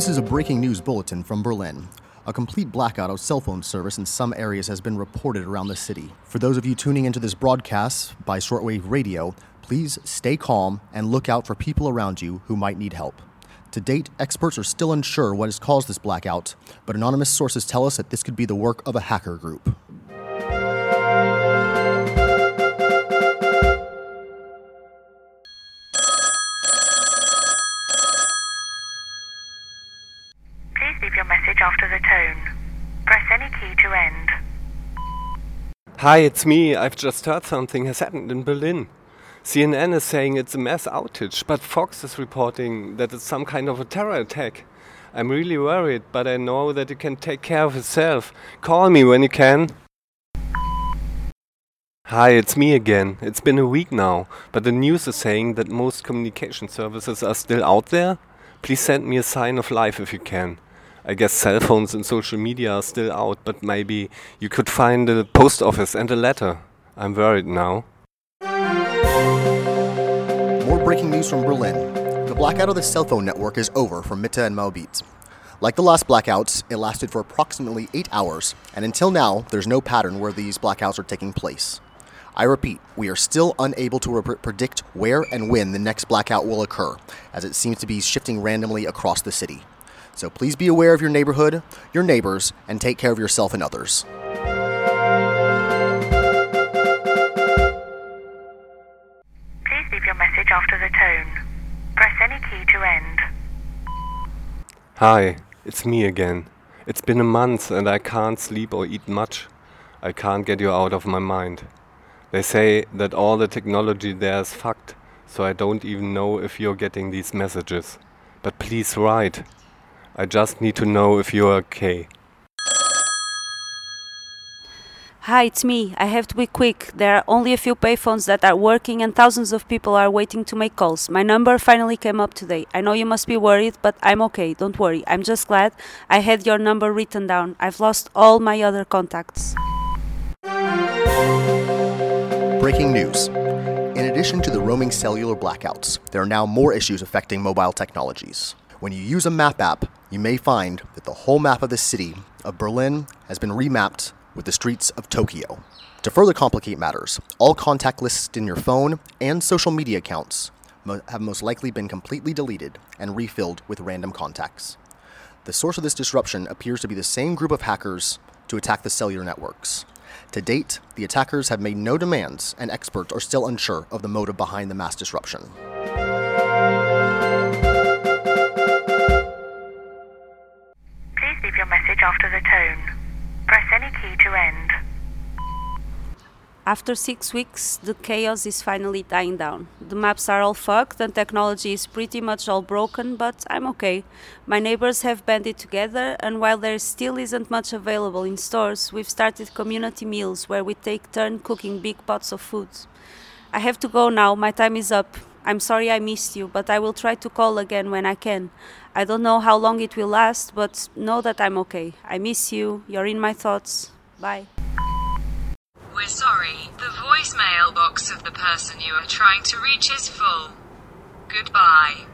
This is a breaking news bulletin from Berlin. A complete blackout of cell phone service in some areas has been reported around the city. For those of you tuning into this broadcast by shortwave radio, please stay calm and look out for people around you who might need help. To date, experts are still unsure what has caused this blackout, but anonymous sources tell us that this could be the work of a hacker group. After the tone. Press any key to end. Hi, it's me. I've just heard something has happened in Berlin. CNN is saying it's a mass outage, but Fox is reporting that it's some kind of a terror attack. I'm really worried, but I know that you can take care of yourself. Call me when you can. Hi, it's me again. It's been a week now, but the news is saying that most communication services are still out there. Please send me a sign of life if you can. I guess cell phones and social media are still out, but maybe you could find a post office and a letter. I'm worried now. More breaking news from Berlin. The blackout of the cell phone network is over for Mitte and Moabit. Like the last blackouts, it lasted for approximately eight hours, and until now, there's no pattern where these blackouts are taking place. I repeat, we are still unable to re- predict where and when the next blackout will occur, as it seems to be shifting randomly across the city. So please be aware of your neighborhood, your neighbors, and take care of yourself and others. Please leave your message after the tone. Press any key to end. Hi, it's me again. It's been a month and I can't sleep or eat much. I can't get you out of my mind. They say that all the technology there is fucked, so I don't even know if you're getting these messages. But please write. I just need to know if you're okay. Hi, it's me. I have to be quick. There are only a few payphones that are working and thousands of people are waiting to make calls. My number finally came up today. I know you must be worried, but I'm okay. Don't worry. I'm just glad I had your number written down. I've lost all my other contacts. Breaking news. In addition to the roaming cellular blackouts, there are now more issues affecting mobile technologies. When you use a map app, you may find that the whole map of the city of Berlin has been remapped with the streets of Tokyo. To further complicate matters, all contact lists in your phone and social media accounts have most likely been completely deleted and refilled with random contacts. The source of this disruption appears to be the same group of hackers to attack the cellular networks. To date, the attackers have made no demands, and experts are still unsure of the motive behind the mass disruption. Message after the tone. Press any key to end. After six weeks, the chaos is finally dying down. The maps are all fucked and technology is pretty much all broken, but I'm okay. My neighbors have banded together, and while there still isn't much available in stores, we've started community meals where we take turn cooking big pots of food. I have to go now, my time is up. I'm sorry I missed you, but I will try to call again when I can. I don't know how long it will last, but know that I'm okay. I miss you, you're in my thoughts. Bye. We're sorry, the voicemail box of the person you are trying to reach is full. Goodbye.